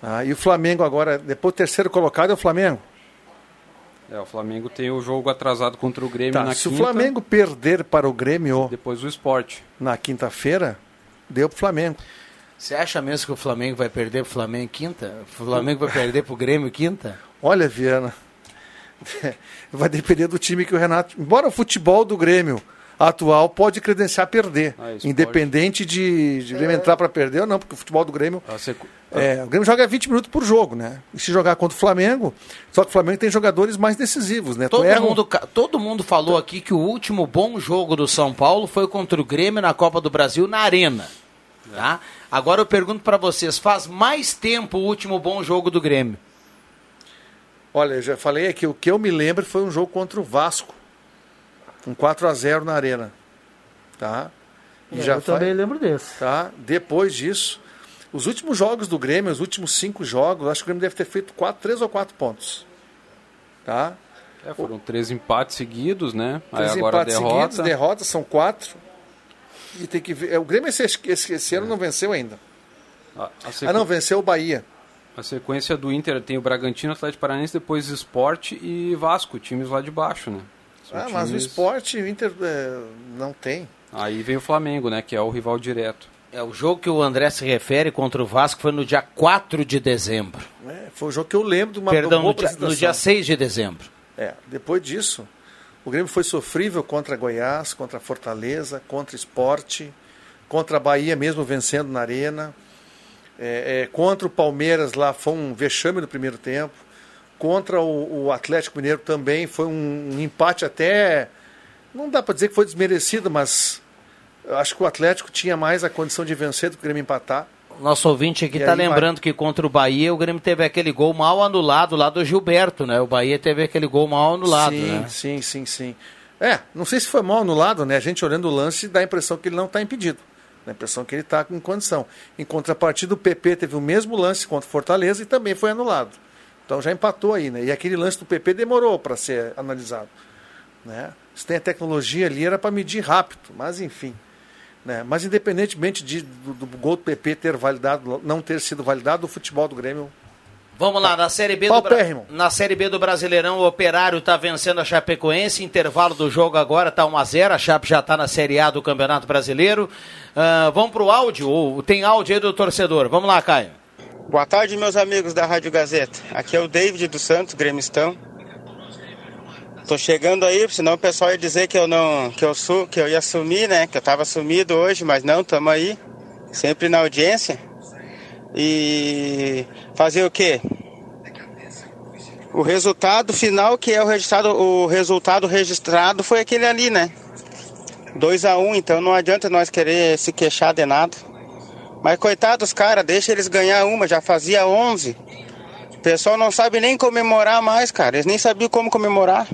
Ah, e o Flamengo agora, depois terceiro colocado é o Flamengo. É, o Flamengo tem o jogo atrasado contra o Grêmio tá, na se quinta. Se o Flamengo perder para o Grêmio... Depois o esporte. Na quinta-feira, deu pro Flamengo. Você acha mesmo que o Flamengo vai perder pro Flamengo quinta? O Flamengo vai perder pro Grêmio quinta? Olha, Viana, <laughs> vai depender do time que o Renato. Embora o futebol do Grêmio atual pode credenciar perder, ah, independente de, de Grêmio é. entrar para perder ou não, porque o futebol do Grêmio. Você... é, o Grêmio joga 20 minutos por jogo, né? E se jogar contra o Flamengo, só que o Flamengo tem jogadores mais decisivos, né? Todo, mundo, todo mundo falou aqui que o último bom jogo do São Paulo foi contra o Grêmio na Copa do Brasil na Arena. Tá? Agora eu pergunto para vocês, faz mais tempo o último bom jogo do Grêmio? Olha, eu já falei aqui, o que eu me lembro foi um jogo contra o Vasco. Um 4 a 0 na Arena. Tá? E é, já eu faz... também lembro desse. Tá? Depois disso, os últimos jogos do Grêmio, os últimos cinco jogos, acho que o Grêmio deve ter feito quatro, três ou quatro pontos. Tá? É, foram três empates seguidos, né? Três Aí agora empates derrota. seguidos, derrotas são quatro. E tem que ver. É, o Grêmio esse, esse, esse ano não venceu ainda. A, a sequ... Ah, não, venceu o Bahia. A sequência do Inter tem o Bragantino, Atlético Paranaense, depois Esporte e Vasco, times lá de baixo, né? São ah, times... mas o Esporte, o Inter é, não tem. Aí vem o Flamengo, né? Que é o rival direto. É, o jogo que o André se refere contra o Vasco foi no dia 4 de dezembro. É, foi o jogo que eu lembro de uma Perdão, no dia, no dia 6 de dezembro. É, depois disso, o Grêmio foi sofrível contra Goiás, contra Fortaleza, contra Esporte, contra a Bahia mesmo vencendo na Arena. É, é, contra o Palmeiras lá foi um vexame no primeiro tempo. Contra o, o Atlético Mineiro também foi um, um empate até. Não dá para dizer que foi desmerecido, mas acho que o Atlético tinha mais a condição de vencer do que o Grêmio empatar. Nosso ouvinte aqui está lembrando vai... que contra o Bahia o Grêmio teve aquele gol mal anulado lá do Gilberto, né? O Bahia teve aquele gol mal anulado, sim, né? Sim, sim, sim. É, não sei se foi mal anulado, né? A gente olhando o lance dá a impressão que ele não está impedido. Dá a impressão que ele está com condição. Em contrapartida, o PP teve o mesmo lance contra o Fortaleza e também foi anulado. Então já empatou aí, né? E aquele lance do PP demorou para ser analisado. Né? Se tem a tecnologia ali, era para medir rápido, mas enfim. Né? Mas independentemente de, do, do, gol do PP ter validado, não ter sido validado, o futebol do Grêmio. Vamos lá, na Série B, do, Bra... na série B do Brasileirão, o Operário está vencendo a Chapecoense. Intervalo do jogo agora está 1x0. A Chape já está na Série A do Campeonato Brasileiro. Uh, vamos para o áudio. Tem áudio aí do torcedor. Vamos lá, Caio. Boa tarde, meus amigos da Rádio Gazeta. Aqui é o David dos Santos, gremistão. Tô chegando aí, senão o pessoal ia dizer que eu não, que eu su, que eu ia sumir, né? Que eu tava sumido hoje, mas não, tamo aí, sempre na audiência. E fazer o quê? O resultado final, que é o resultado, o resultado registrado foi aquele ali, né? 2 a 1 um, então não adianta nós querer se queixar de nada. Mas coitado dos caras, deixa eles ganhar uma, já fazia 11. O pessoal não sabe nem comemorar mais, cara. Eles nem sabiam como comemorar.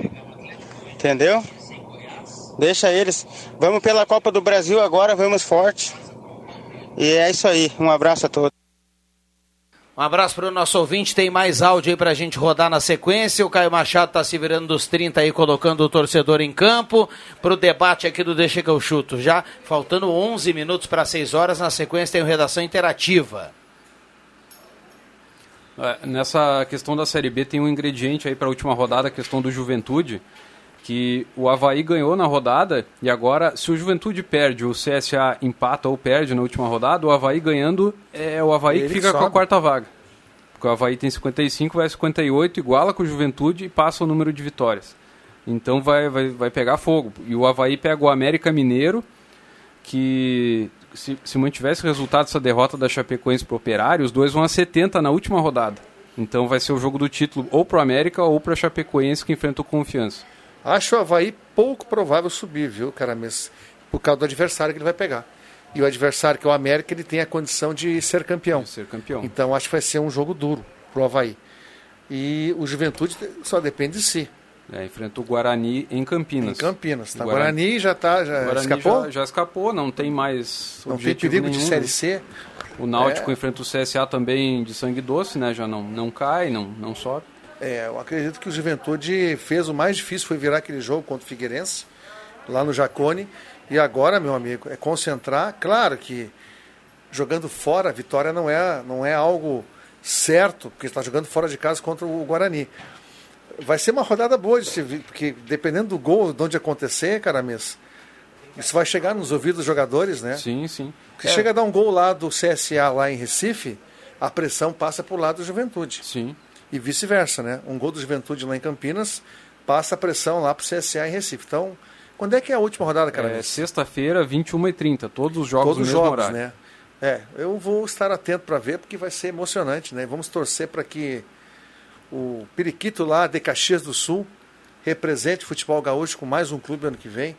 Entendeu? Deixa eles. Vamos pela Copa do Brasil agora, vamos forte. E é isso aí. Um abraço a todos. Um abraço para o nosso ouvinte. Tem mais áudio aí para a gente rodar na sequência. O Caio Machado está se virando dos 30 aí, colocando o torcedor em campo. Para o debate aqui do Deixa que eu chuto. Já faltando 11 minutos para 6 horas. Na sequência tem o Redação Interativa. É, nessa questão da Série B tem um ingrediente aí para a última rodada, a questão do Juventude que o Havaí ganhou na rodada e agora, se o Juventude perde, o CSA empata ou perde na última rodada, o Havaí ganhando é o Havaí Ele que fica com a quarta vaga. Porque o Havaí tem 55, vai 58, iguala com o Juventude e passa o número de vitórias. Então vai, vai, vai pegar fogo. E o Havaí pega o América Mineiro, que se, se mantivesse o resultado dessa derrota da Chapecoense pro Operário, os dois vão a 70 na última rodada. Então vai ser o jogo do título ou pro América ou pro Chapecoense que enfrenta o Confiança. Acho o Havaí pouco provável subir, viu, cara? Mas por causa do adversário que ele vai pegar. E o adversário, que é o América, ele tem a condição de ser campeão. De ser campeão. Então acho que vai ser um jogo duro pro Havaí. E o Juventude só depende de si. É, enfrenta o Guarani em Campinas. Em Campinas. Tá. Guarani, Guarani já tá, já Guarani escapou? Já, já, escapou, não tem mais Não tem perigo nenhum. de Série C. O Náutico é. enfrenta o CSA também de sangue doce, né? Já não, não cai, não, não sobe. É, eu acredito que o Juventude fez o mais difícil, foi virar aquele jogo contra o Figueirense, lá no Jacone. E agora, meu amigo, é concentrar. Claro que jogando fora, a vitória não é, não é algo certo, porque está jogando fora de casa contra o Guarani. Vai ser uma rodada boa, de se, porque dependendo do gol, de onde acontecer, Caramês, isso vai chegar nos ouvidos dos jogadores, né? Sim, sim. Se é. chega a dar um gol lá do CSA lá em Recife, a pressão passa para o lado do Juventude. Sim e vice-versa, né? Um gol do Juventude lá em Campinas passa a pressão lá para o CSA em Recife. Então, quando é que é a última rodada, cara? É sexta-feira, 21h30, todos os jogos todos os jogos, horário. né? É, eu vou estar atento para ver porque vai ser emocionante, né? Vamos torcer para que o Periquito lá de Caxias do Sul represente o futebol gaúcho com mais um clube ano que vem.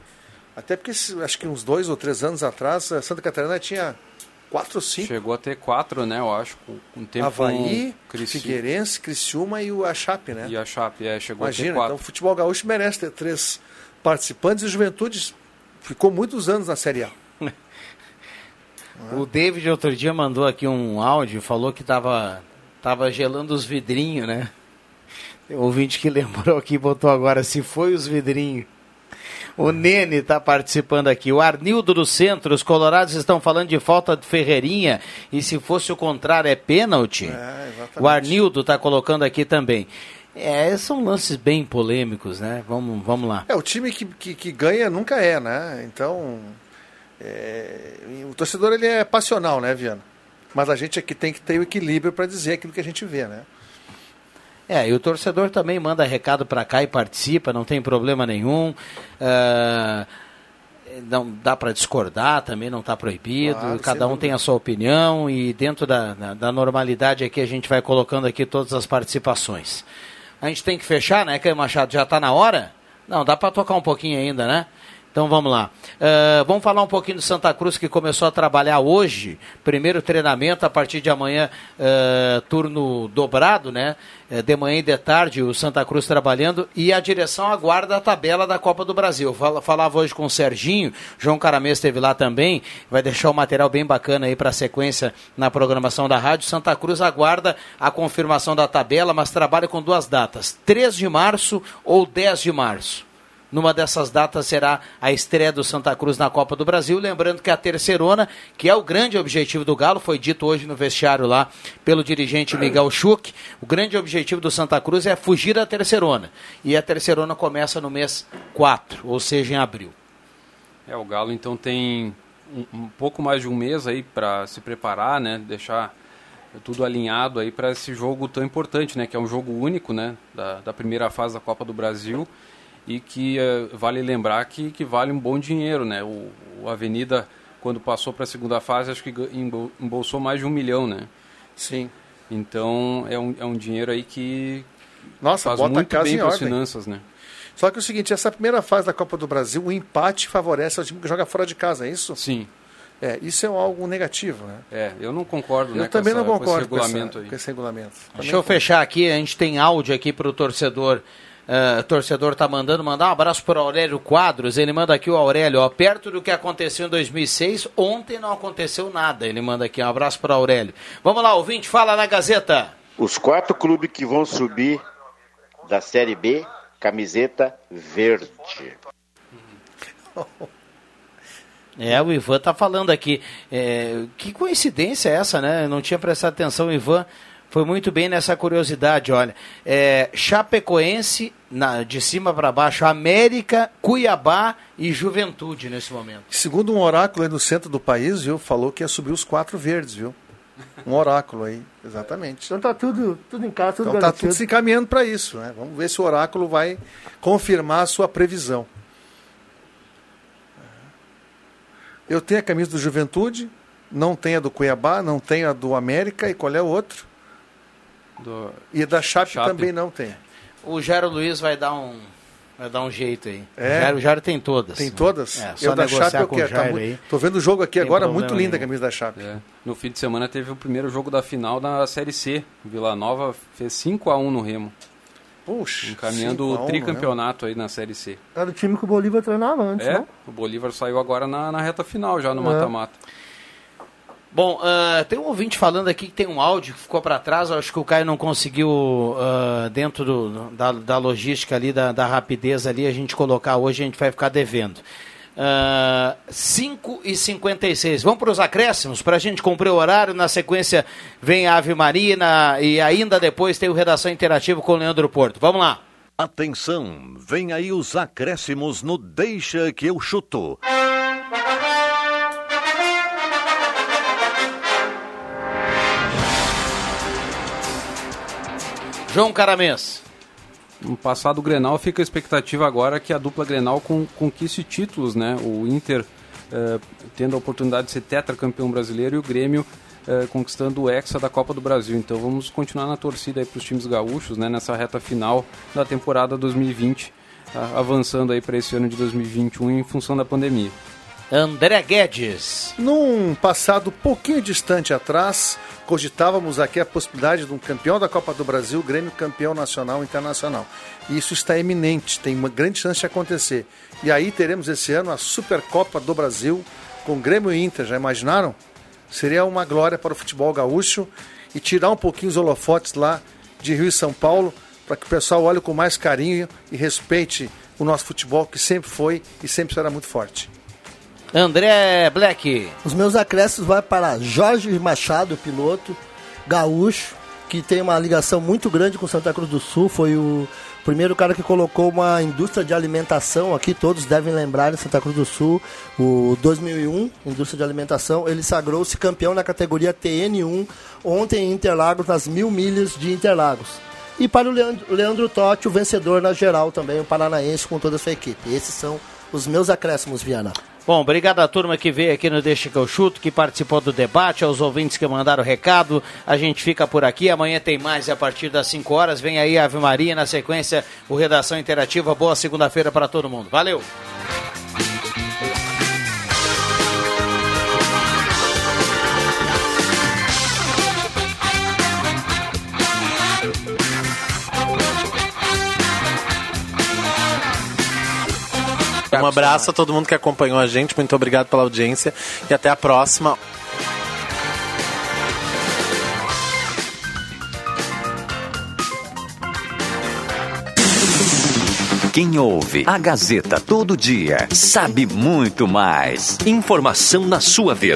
Até porque acho que uns dois ou três anos atrás, Santa Catarina tinha quatro ou cinco. Chegou a ter quatro, né, eu acho, com, com tempo Havaí, Figueirense, Criciúma e o Chape, né? E a Chape, é, chegou Imagina, a ter quatro. então o futebol gaúcho merece ter três participantes e Juventude ficou muitos anos na Série A. o David outro dia mandou aqui um áudio, falou que tava, tava gelando os vidrinhos, né? O ouvinte que lembrou aqui botou agora, se foi os vidrinhos. O Nene está participando aqui. O Arnildo do Centro, os colorados estão falando de falta de Ferreirinha e se fosse o contrário é pênalti. É, o Arnildo está colocando aqui também. É, são lances bem polêmicos, né? Vamos, vamos lá. É, o time que, que, que ganha nunca é, né? Então, é, o torcedor ele é passional, né, Viana? Mas a gente aqui tem que ter o equilíbrio para dizer aquilo que a gente vê, né? É, e o torcedor também manda recado para cá e participa, não tem problema nenhum. Uh, não dá para discordar, também não está proibido. Claro, Cada um tem a sua opinião e dentro da, da, da, normalidade aqui a gente vai colocando aqui todas as participações. A gente tem que fechar, né, Caio Machado? Já está na hora? Não, dá para tocar um pouquinho ainda, né? Então vamos lá. Uh, vamos falar um pouquinho do Santa Cruz que começou a trabalhar hoje. Primeiro treinamento a partir de amanhã, uh, turno dobrado, né? Uh, de manhã e de tarde, o Santa Cruz trabalhando e a direção aguarda a tabela da Copa do Brasil. Fala, falava hoje com o Serginho, João Caramês esteve lá também, vai deixar o material bem bacana aí para a sequência na programação da rádio. Santa Cruz aguarda a confirmação da tabela, mas trabalha com duas datas: 3 de março ou 10 de março. Numa dessas datas será a estreia do Santa Cruz na Copa do Brasil. Lembrando que a terceirona, que é o grande objetivo do Galo, foi dito hoje no vestiário lá pelo dirigente Miguel Schuch. O grande objetivo do Santa Cruz é fugir da terceirona. E a terceirona começa no mês 4, ou seja, em abril. É, o Galo então tem um, um pouco mais de um mês aí para se preparar, né? Deixar tudo alinhado aí para esse jogo tão importante, né? Que é um jogo único, né? Da, da primeira fase da Copa do Brasil e que uh, vale lembrar que, que vale um bom dinheiro, né? O, o Avenida, quando passou para a segunda fase, acho que embolsou mais de um milhão, né? Sim. Então é um, é um dinheiro aí que Nossa, faz bota muito casa bem para as finanças, né? Só que é o seguinte, essa primeira fase da Copa do Brasil, o empate favorece ao time que joga fora de casa, é isso? Sim. É, isso é algo negativo, né? É, eu não concordo, eu né, também essa, não concordo com esse regulamento com, essa, com esse regulamento. Deixa eu fechar aqui, a gente tem áudio aqui para o torcedor uh, torcedor está mandando, mandar um abraço para o Aurélio Quadros. Ele manda aqui o Aurélio, ó, perto do que aconteceu em 2006, ontem não aconteceu nada. Ele manda aqui um abraço para o Aurélio. Vamos lá, ouvinte, fala na Gazeta. Os quatro clubes que vão subir da Série B, camiseta verde. É, o Ivan tá falando aqui. É, que coincidência é essa, né? Eu não tinha prestado atenção, Ivan foi muito bem nessa curiosidade, olha. É, Chapecoense, na, de cima para baixo, América, Cuiabá e Juventude nesse momento. Segundo um oráculo aí no centro do país, viu, falou que ia subir os quatro verdes, viu? Um oráculo aí, exatamente. Então tá tudo, tudo em casa, tudo Então tá tudo se encaminhando para isso, né? Vamos ver se o oráculo vai confirmar a sua previsão. Eu tenho a camisa do Juventude, não tenho a do Cuiabá, não tenho a do América, e qual é o outro? Do... E da Chape, Chape, também não tem. O Jairo Luiz vai dar um vai dar um jeito aí. É. O, Jairo, o Jairo tem todas. Tem todas? É, só eu da Chape eu quero. Tá muito... Tô vendo o jogo aqui agora, muito linda a camisa da Chape. É. No fim de semana teve o primeiro jogo da final da Série C. Vila Nova fez 5 a 1 no Remo. Puxa, encaminhando o tricampeonato aí na Série C. Era o time que o Bolívar treinava antes, é, não? o Bolívar saiu agora na, na reta final, já no é. mata-mata. É. Bom, uh, tem um ouvinte falando aqui que tem um áudio que ficou para trás, acho que o Caio não conseguiu, uh, dentro do, da, da, logística ali, da, da, rapidez ali, a gente colocar hoje, a gente vai ficar devendo. Uh, 5 e 56 Vamos para os acréscimos, para a gente cumprir o horário. Na sequência vem a Ave Marina e ainda depois tem o Redação Interativa com o Leandro Porto. Vamos lá. Atenção, vem aí os acréscimos no Deixa que eu chuto. João Caramês. No passado Grenal fica a expectativa agora que a dupla Grenal conquiste títulos, né? O Inter eh, tendo a oportunidade de ser tetracampeão brasileiro e o Grêmio eh, conquistando o Hexa da Copa do Brasil. Então vamos continuar na torcida aí para os times gaúchos, né? Nessa reta final da temporada 2020, avançando aí para esse ano de 2021 em função da pandemia. André Guedes. Num passado pouquinho distante atrás, cogitávamos aqui a possibilidade de um campeão da Copa do Brasil, Grêmio campeão nacional e internacional. E isso está eminente, tem uma grande chance de acontecer. E aí teremos esse ano a Supercopa do Brasil com Grêmio e Inter, já imaginaram? Seria uma glória para o futebol gaúcho e tirar um pouquinho os holofotes lá de Rio e São Paulo para que o pessoal olhe com mais carinho e respeite o nosso futebol que sempre foi e sempre será muito forte. André Black. Os meus acréscimos vai para Jorge Machado, piloto gaúcho, que tem uma ligação muito grande com Santa Cruz do Sul. Foi o primeiro cara que colocou uma indústria de alimentação aqui, todos devem lembrar em Santa Cruz do Sul, o 2001, indústria de alimentação. Ele sagrou-se campeão na categoria TN1 ontem em Interlagos, nas mil milhas de Interlagos. E para o Leandro, Leandro Totti, o vencedor na geral também, o paranaense com toda a sua equipe. Esses são os meus acréscimos, Viana. Bom, obrigado à turma que veio aqui no Deixa que eu chuto, que participou do debate, aos ouvintes que mandaram recado. A gente fica por aqui. Amanhã tem mais a partir das 5 horas vem aí a Ave Maria, na sequência o Redação Interativa. Boa segunda-feira para todo mundo. Valeu! Um abraço a todo mundo que acompanhou a gente. Muito obrigado pela audiência e até a próxima. Quem ouve a Gazeta todo dia sabe muito mais. Informação na sua vida.